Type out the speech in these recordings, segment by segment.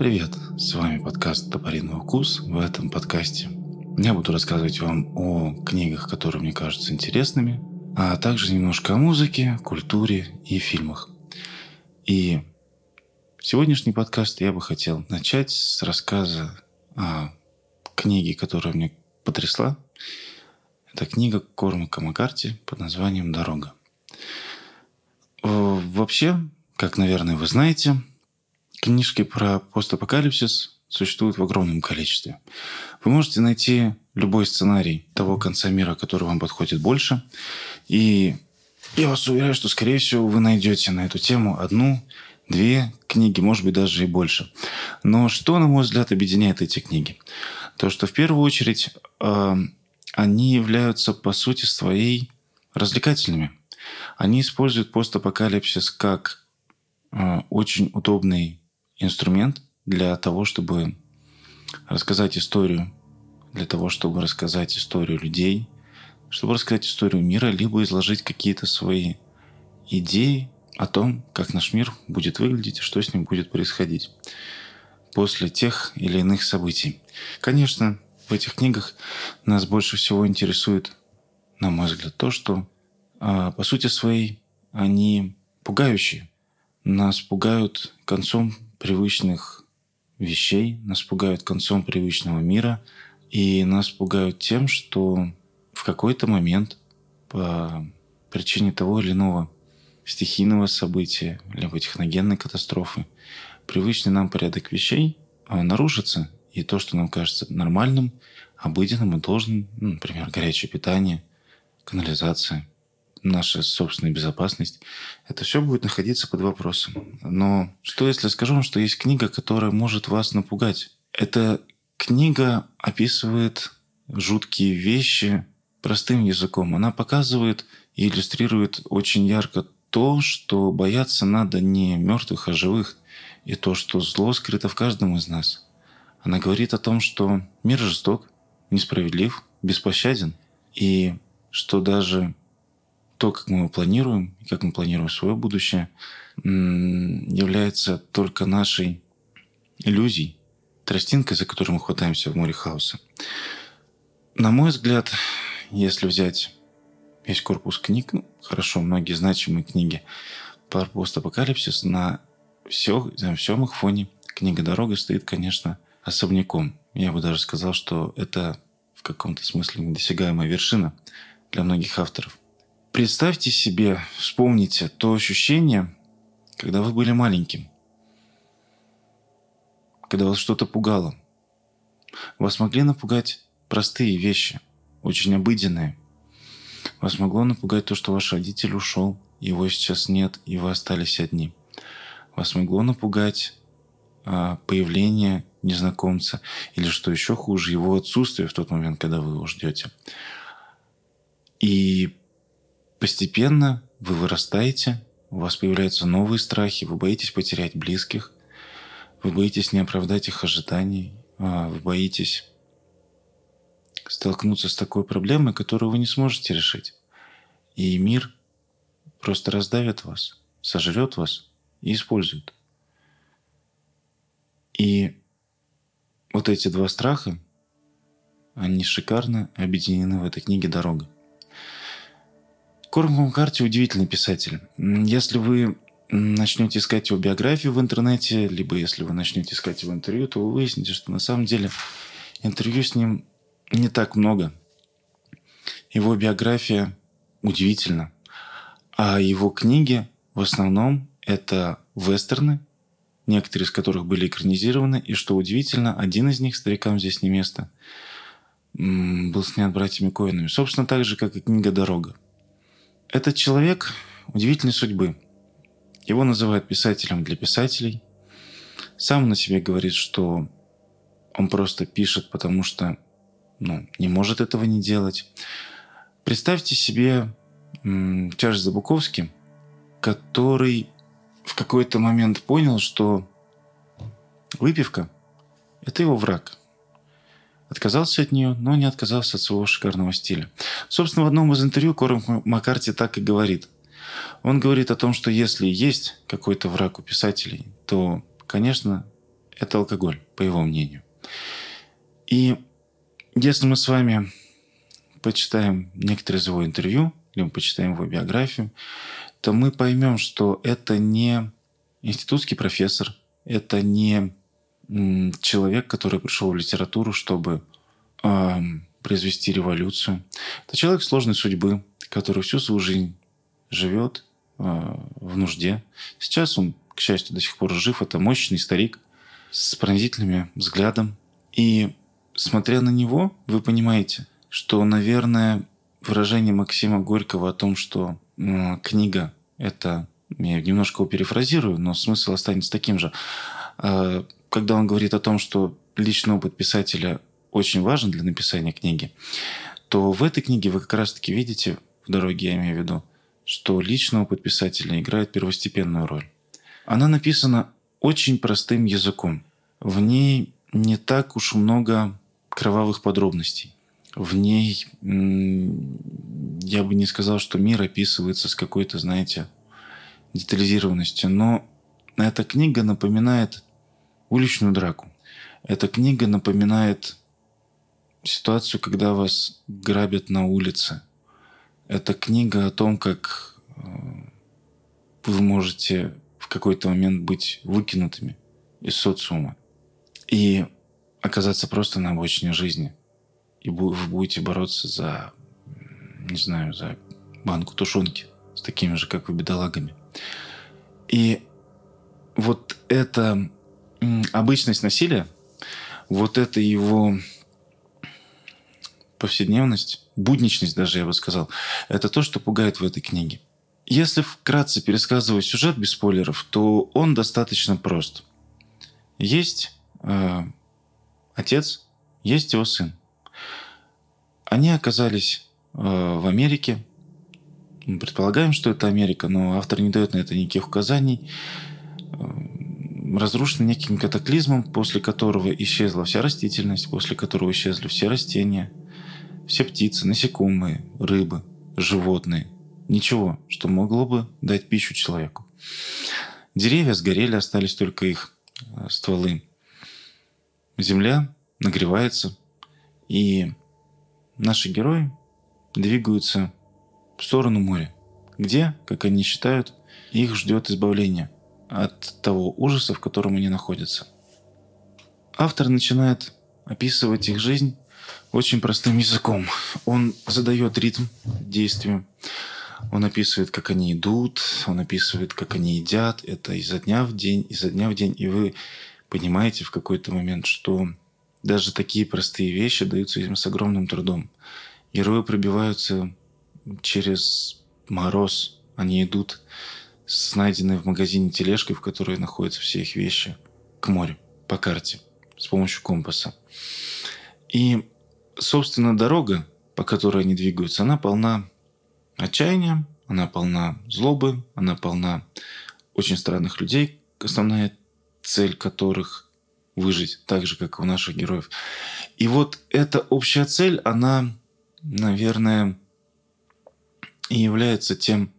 Привет! С вами подкаст «Топориный укус». В этом подкасте я буду рассказывать вам о книгах, которые мне кажутся интересными, а также немножко о музыке, культуре и фильмах. И сегодняшний подкаст я бы хотел начать с рассказа о книге, которая мне потрясла. Это книга Кормака Маккарти под названием «Дорога». Вообще, как, наверное, вы знаете, книжки про постапокалипсис существуют в огромном количестве. Вы можете найти любой сценарий того конца мира, который вам подходит больше. И я вас уверяю, что, скорее всего, вы найдете на эту тему одну, две книги, может быть, даже и больше. Но что, на мой взгляд, объединяет эти книги? То, что в первую очередь э, они являются, по сути своей, развлекательными. Они используют постапокалипсис как э, очень удобный инструмент для того, чтобы рассказать историю, для того, чтобы рассказать историю людей, чтобы рассказать историю мира, либо изложить какие-то свои идеи о том, как наш мир будет выглядеть и что с ним будет происходить после тех или иных событий. Конечно, в этих книгах нас больше всего интересует, на мой взгляд, то, что а, по сути своей они пугающие. Нас пугают концом привычных вещей, нас пугают концом привычного мира, и нас пугают тем, что в какой-то момент по причине того или иного стихийного события, либо техногенной катастрофы, привычный нам порядок вещей а, нарушится, и то, что нам кажется нормальным, обыденным и должным, ну, например, горячее питание, канализация, наша собственная безопасность, это все будет находиться под вопросом. Но что если скажу вам, что есть книга, которая может вас напугать? Эта книга описывает жуткие вещи простым языком. Она показывает и иллюстрирует очень ярко то, что бояться надо не мертвых, а живых. И то, что зло скрыто в каждом из нас. Она говорит о том, что мир жесток, несправедлив, беспощаден. И что даже то, как мы планируем, как мы планируем свое будущее, является только нашей иллюзией, тростинкой, за которую мы хватаемся в море хаоса. На мой взгляд, если взять весь корпус книг, ну, хорошо, многие значимые книги про постапокалипсис, на, все, на всем их фоне книга «Дорога» стоит, конечно, особняком. Я бы даже сказал, что это в каком-то смысле недосягаемая вершина для многих авторов. Представьте себе, вспомните то ощущение, когда вы были маленьким, когда вас что-то пугало. Вас могли напугать простые вещи, очень обыденные. Вас могло напугать то, что ваш родитель ушел, его сейчас нет, и вы остались одни. Вас могло напугать а, появление незнакомца, или что еще хуже, его отсутствие в тот момент, когда вы его ждете. И Постепенно вы вырастаете, у вас появляются новые страхи, вы боитесь потерять близких, вы боитесь не оправдать их ожиданий, а вы боитесь столкнуться с такой проблемой, которую вы не сможете решить. И мир просто раздавит вас, сожрет вас и использует. И вот эти два страха, они шикарно объединены в этой книге «Дорога». Корм Маккарти удивительный писатель. Если вы начнете искать его биографию в интернете, либо если вы начнете искать его интервью, то вы выясните, что на самом деле интервью с ним не так много. Его биография удивительна. А его книги в основном это вестерны, некоторые из которых были экранизированы. И что удивительно, один из них, старикам здесь не место, был снят братьями Коинами. Собственно, так же, как и книга «Дорога». Этот человек удивительной судьбы. Его называют писателем для писателей. Сам на себе говорит, что он просто пишет, потому что ну, не может этого не делать. Представьте себе Чарльза Буковски, который в какой-то момент понял, что выпивка – это его враг – Отказался от нее, но не отказался от своего шикарного стиля. Собственно, в одном из интервью Корм Маккарти так и говорит. Он говорит о том, что если есть какой-то враг у писателей, то, конечно, это алкоголь, по его мнению. И если мы с вами почитаем некоторые из его интервью, либо почитаем его биографию, то мы поймем, что это не институтский профессор, это не человек, который пришел в литературу, чтобы э, произвести революцию. Это человек сложной судьбы, который всю свою жизнь живет э, в нужде. Сейчас он, к счастью, до сих пор жив. Это мощный старик с пронзительным взглядом. И смотря на него, вы понимаете, что, наверное, выражение Максима Горького о том, что э, книга – это, я немножко его перефразирую, но смысл останется таким же. Когда он говорит о том, что личный опыт писателя очень важен для написания книги, то в этой книге вы как раз-таки видите, в дороге я имею в виду, что личный опыт писателя играет первостепенную роль. Она написана очень простым языком. В ней не так уж много кровавых подробностей. В ней я бы не сказал, что мир описывается с какой-то, знаете, детализированностью, но эта книга напоминает уличную драку. Эта книга напоминает ситуацию, когда вас грабят на улице. Это книга о том, как э, вы можете в какой-то момент быть выкинутыми из социума и оказаться просто на обочине жизни. И вы будете бороться за, не знаю, за банку тушенки с такими же, как вы, бедолагами. И вот это обычность насилия, вот это его повседневность, будничность даже, я бы сказал, это то, что пугает в этой книге. Если вкратце пересказывать сюжет без спойлеров, то он достаточно прост. Есть э, отец, есть его сын. Они оказались э, в Америке. Мы предполагаем, что это Америка, но автор не дает на это никаких указаний разрушен неким катаклизмом, после которого исчезла вся растительность, после которого исчезли все растения, все птицы, насекомые, рыбы, животные. Ничего, что могло бы дать пищу человеку. Деревья сгорели, остались только их э, стволы. Земля нагревается, и наши герои двигаются в сторону моря, где, как они считают, их ждет избавление – от того ужаса, в котором они находятся. Автор начинает описывать их жизнь очень простым языком. Он задает ритм действию. Он описывает, как они идут, он описывает, как они едят. Это изо дня в день, изо дня в день. И вы понимаете в какой-то момент, что даже такие простые вещи даются им с огромным трудом. Герои пробиваются через мороз. Они идут с найденной в магазине тележкой, в которой находятся все их вещи, к морю по карте с помощью компаса. И, собственно, дорога, по которой они двигаются, она полна отчаяния, она полна злобы, она полна очень странных людей, основная цель которых выжить, так же, как и у наших героев. И вот эта общая цель, она, наверное, и является тем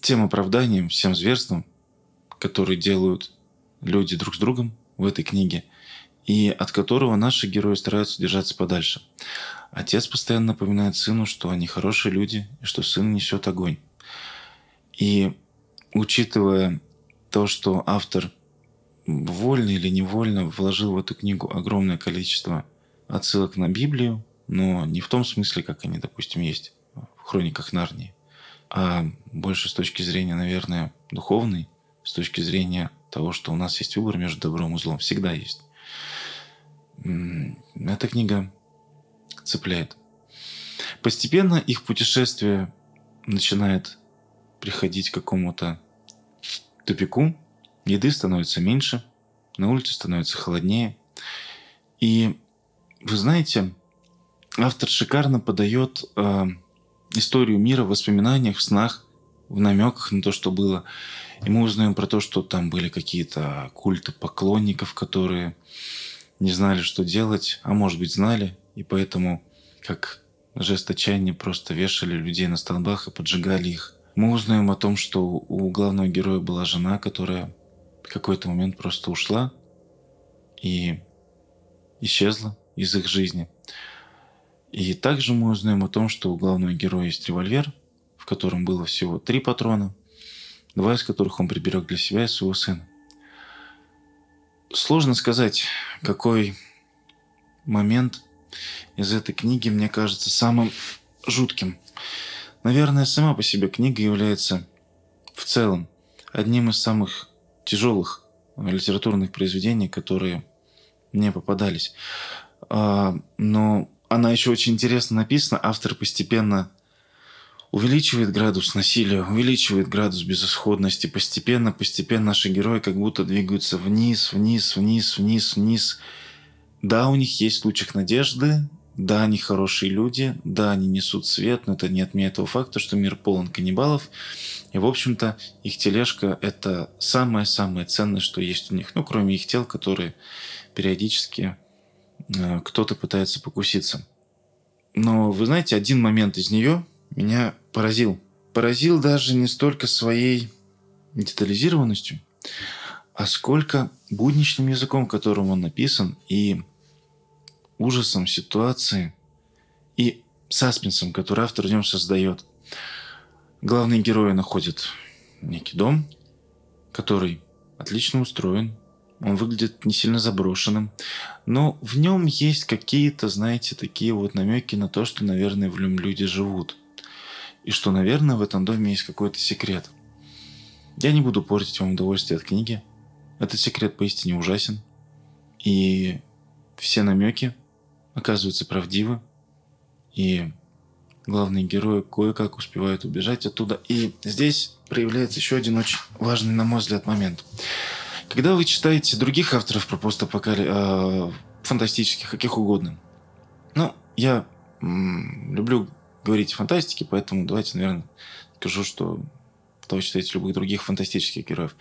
тем оправданием, всем зверством, которые делают люди друг с другом в этой книге, и от которого наши герои стараются держаться подальше. Отец постоянно напоминает сыну, что они хорошие люди, и что сын несет огонь. И учитывая то, что автор вольно или невольно вложил в эту книгу огромное количество отсылок на Библию, но не в том смысле, как они, допустим, есть в хрониках Нарнии, а больше с точки зрения, наверное, духовной, с точки зрения того, что у нас есть выбор между добром и злом. Всегда есть. Эта книга цепляет. Постепенно их путешествие начинает приходить к какому-то тупику. Еды становится меньше, на улице становится холоднее. И вы знаете, автор шикарно подает э, историю мира в воспоминаниях, в снах, в намеках на то, что было. И мы узнаем про то, что там были какие-то культы поклонников, которые не знали, что делать, а может быть знали, и поэтому как жест просто вешали людей на столбах и поджигали их. Мы узнаем о том, что у главного героя была жена, которая в какой-то момент просто ушла и исчезла из их жизни. И также мы узнаем о том, что у главного героя есть револьвер, в котором было всего три патрона, два из которых он приберег для себя и своего сына. Сложно сказать, какой момент из этой книги мне кажется самым жутким. Наверное, сама по себе книга является в целом одним из самых тяжелых литературных произведений, которые мне попадались. А, но она еще очень интересно написана. Автор постепенно увеличивает градус насилия, увеличивает градус безысходности. Постепенно, постепенно наши герои как будто двигаются вниз, вниз, вниз, вниз, вниз. Да, у них есть лучик надежды, да, они хорошие люди, да, они несут свет, но это не отменяет того факта, что мир полон каннибалов. И, в общем-то, их тележка – это самое-самое ценное, что есть у них. Ну, кроме их тел, которые периодически кто-то пытается покуситься. Но, вы знаете, один момент из нее меня поразил. Поразил даже не столько своей детализированностью, а сколько будничным языком, которым он написан, и ужасом ситуации, и саспенсом, который автор в нем создает. Главные герои находят некий дом, который отлично устроен, он выглядит не сильно заброшенным, но в нем есть какие-то, знаете, такие вот намеки на то, что, наверное, в нем люди живут. И что, наверное, в этом доме есть какой-то секрет. Я не буду портить вам удовольствие от книги. Этот секрет поистине ужасен. И все намеки оказываются правдивы. И главные герои кое-как успевают убежать оттуда. И здесь проявляется еще один очень важный, на мой взгляд, момент. Когда вы читаете других авторов про постапокали... Э, фантастических, каких угодно. Ну, я люблю говорить о фантастике, поэтому давайте, наверное, скажу, что вы читаете любых других фантастических героев.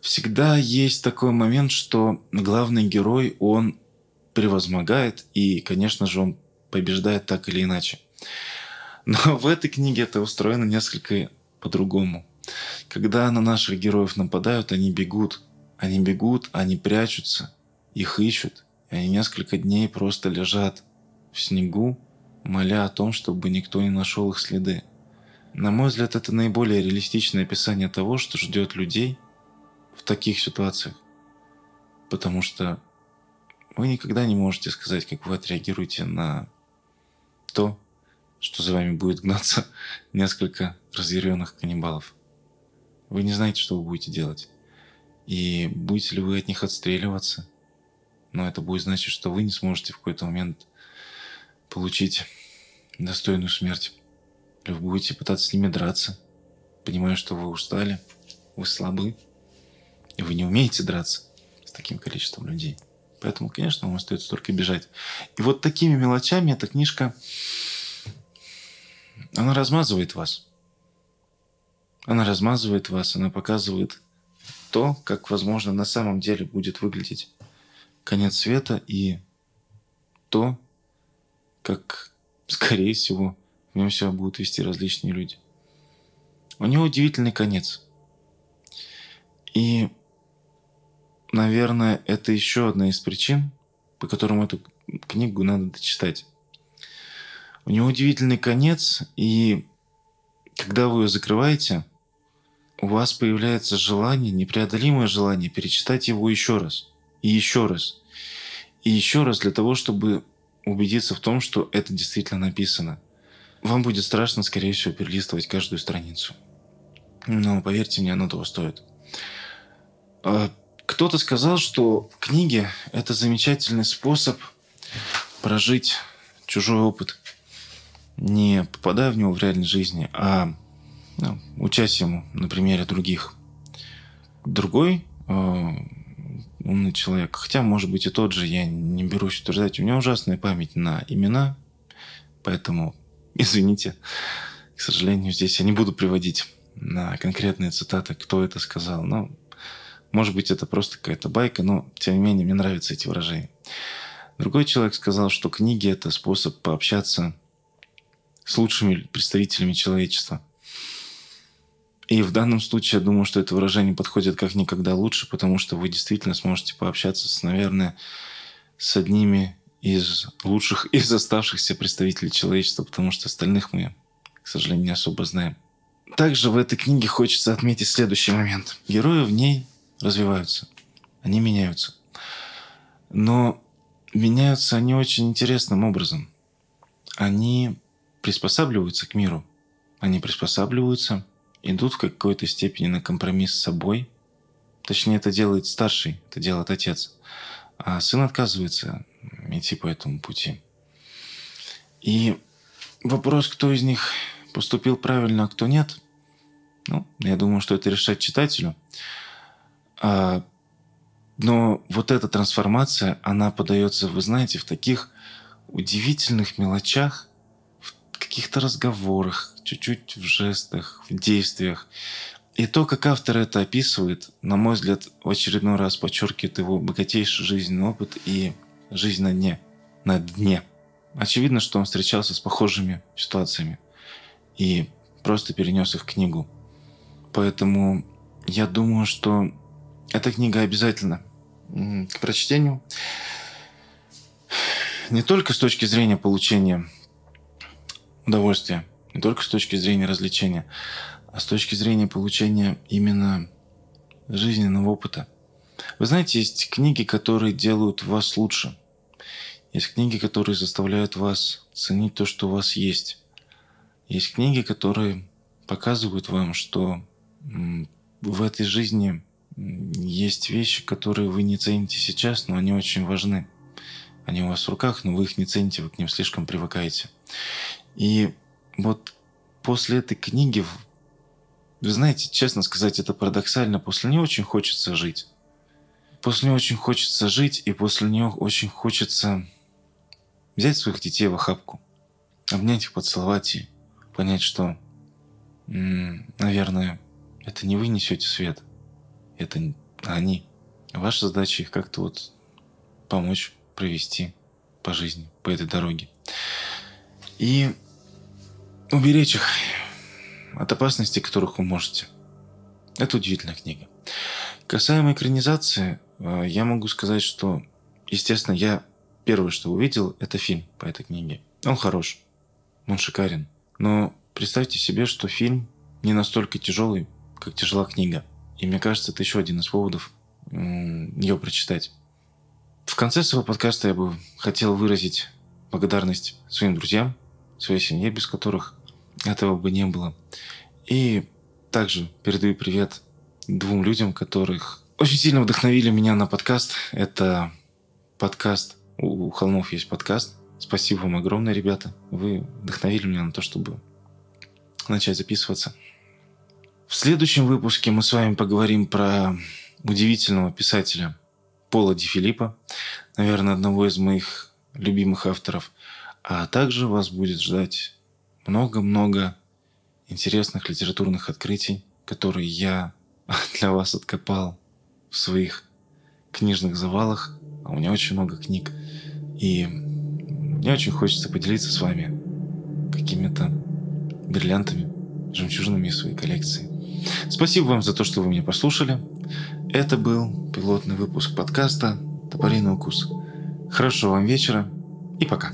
Всегда есть такой момент, что главный герой, он превозмогает, и, конечно же, он побеждает так или иначе. Но в этой книге это устроено несколько по-другому. Когда на наших героев нападают, они бегут. Они бегут, они прячутся, их ищут. И они несколько дней просто лежат в снегу, моля о том, чтобы никто не нашел их следы. На мой взгляд, это наиболее реалистичное описание того, что ждет людей в таких ситуациях. Потому что вы никогда не можете сказать, как вы отреагируете на то, что за вами будет гнаться несколько разъяренных каннибалов. Вы не знаете, что вы будете делать. И будете ли вы от них отстреливаться. Но это будет значить, что вы не сможете в какой-то момент получить достойную смерть. Или вы будете пытаться с ними драться, понимая, что вы устали, вы слабы, и вы не умеете драться с таким количеством людей. Поэтому, конечно, вам остается только бежать. И вот такими мелочами эта книжка, она размазывает вас. Она размазывает вас, она показывает то, как, возможно, на самом деле будет выглядеть конец света и то, как, скорее всего, в нем себя будут вести различные люди. У него удивительный конец. И наверное, это еще одна из причин, по которым эту книгу надо дочитать. У него удивительный конец, и когда вы ее закрываете, у вас появляется желание, непреодолимое желание перечитать его еще раз, и еще раз, и еще раз для того, чтобы убедиться в том, что это действительно написано. Вам будет страшно, скорее всего, перелистывать каждую страницу. Но поверьте мне, оно того стоит. А кто-то сказал, что книги – это замечательный способ прожить чужой опыт, не попадая в него в реальной жизни, а ну, учась ему на примере других. Другой э, умный человек, хотя, может быть, и тот же, я не берусь утверждать, у меня ужасная память на имена, поэтому, извините, к сожалению, здесь я не буду приводить на конкретные цитаты, кто это сказал, но может быть, это просто какая-то байка, но, тем не менее, мне нравятся эти выражения. Другой человек сказал, что книги – это способ пообщаться с лучшими представителями человечества. И в данном случае я думаю, что это выражение подходит как никогда лучше, потому что вы действительно сможете пообщаться с, наверное, с одними из лучших из оставшихся представителей человечества, потому что остальных мы, к сожалению, не особо знаем. Также в этой книге хочется отметить следующий момент. Герои в ней развиваются, они меняются. Но меняются они очень интересным образом. Они приспосабливаются к миру. Они приспосабливаются, идут в какой-то степени на компромисс с собой. Точнее, это делает старший, это делает отец. А сын отказывается идти по этому пути. И вопрос, кто из них поступил правильно, а кто нет, ну, я думаю, что это решать читателю. А, но вот эта трансформация, она подается, вы знаете, в таких удивительных мелочах, в каких-то разговорах, чуть-чуть в жестах, в действиях. И то, как автор это описывает, на мой взгляд, в очередной раз подчеркивает его богатейший жизненный опыт и жизнь на дне. На дне. Очевидно, что он встречался с похожими ситуациями и просто перенес их в книгу. Поэтому я думаю, что эта книга обязательно к прочтению. Не только с точки зрения получения удовольствия, не только с точки зрения развлечения, а с точки зрения получения именно жизненного опыта. Вы знаете, есть книги, которые делают вас лучше. Есть книги, которые заставляют вас ценить то, что у вас есть. Есть книги, которые показывают вам, что в этой жизни есть вещи, которые вы не цените сейчас, но они очень важны. Они у вас в руках, но вы их не цените, вы к ним слишком привыкаете. И вот после этой книги, вы знаете, честно сказать, это парадоксально, после нее очень хочется жить. После нее очень хочется жить, и после нее очень хочется взять своих детей в охапку, обнять их, поцеловать и понять, что, наверное, это не вы несете свет, это они. Ваша задача их как-то вот помочь провести по жизни, по этой дороге. И уберечь их от опасностей, которых вы можете. Это удивительная книга. Касаемо экранизации, э, я могу сказать, что, естественно, я первое, что увидел, это фильм по этой книге. Он хорош, он шикарен. Но представьте себе, что фильм не настолько тяжелый, как тяжела книга. И мне кажется, это еще один из поводов ее прочитать. В конце своего подкаста я бы хотел выразить благодарность своим друзьям, своей семье, без которых этого бы не было. И также передаю привет двум людям, которых очень сильно вдохновили меня на подкаст. Это подкаст «У холмов есть подкаст». Спасибо вам огромное, ребята. Вы вдохновили меня на то, чтобы начать записываться. В следующем выпуске мы с вами поговорим про удивительного писателя Пола Ди Филиппа, наверное, одного из моих любимых авторов. А также вас будет ждать много-много интересных литературных открытий, которые я для вас откопал в своих книжных завалах. А у меня очень много книг. И мне очень хочется поделиться с вами какими-то бриллиантами, жемчужинами своей коллекции. Спасибо вам за то, что вы меня послушали. Это был пилотный выпуск подкаста «Топориный укус». Хорошего вам вечера и пока.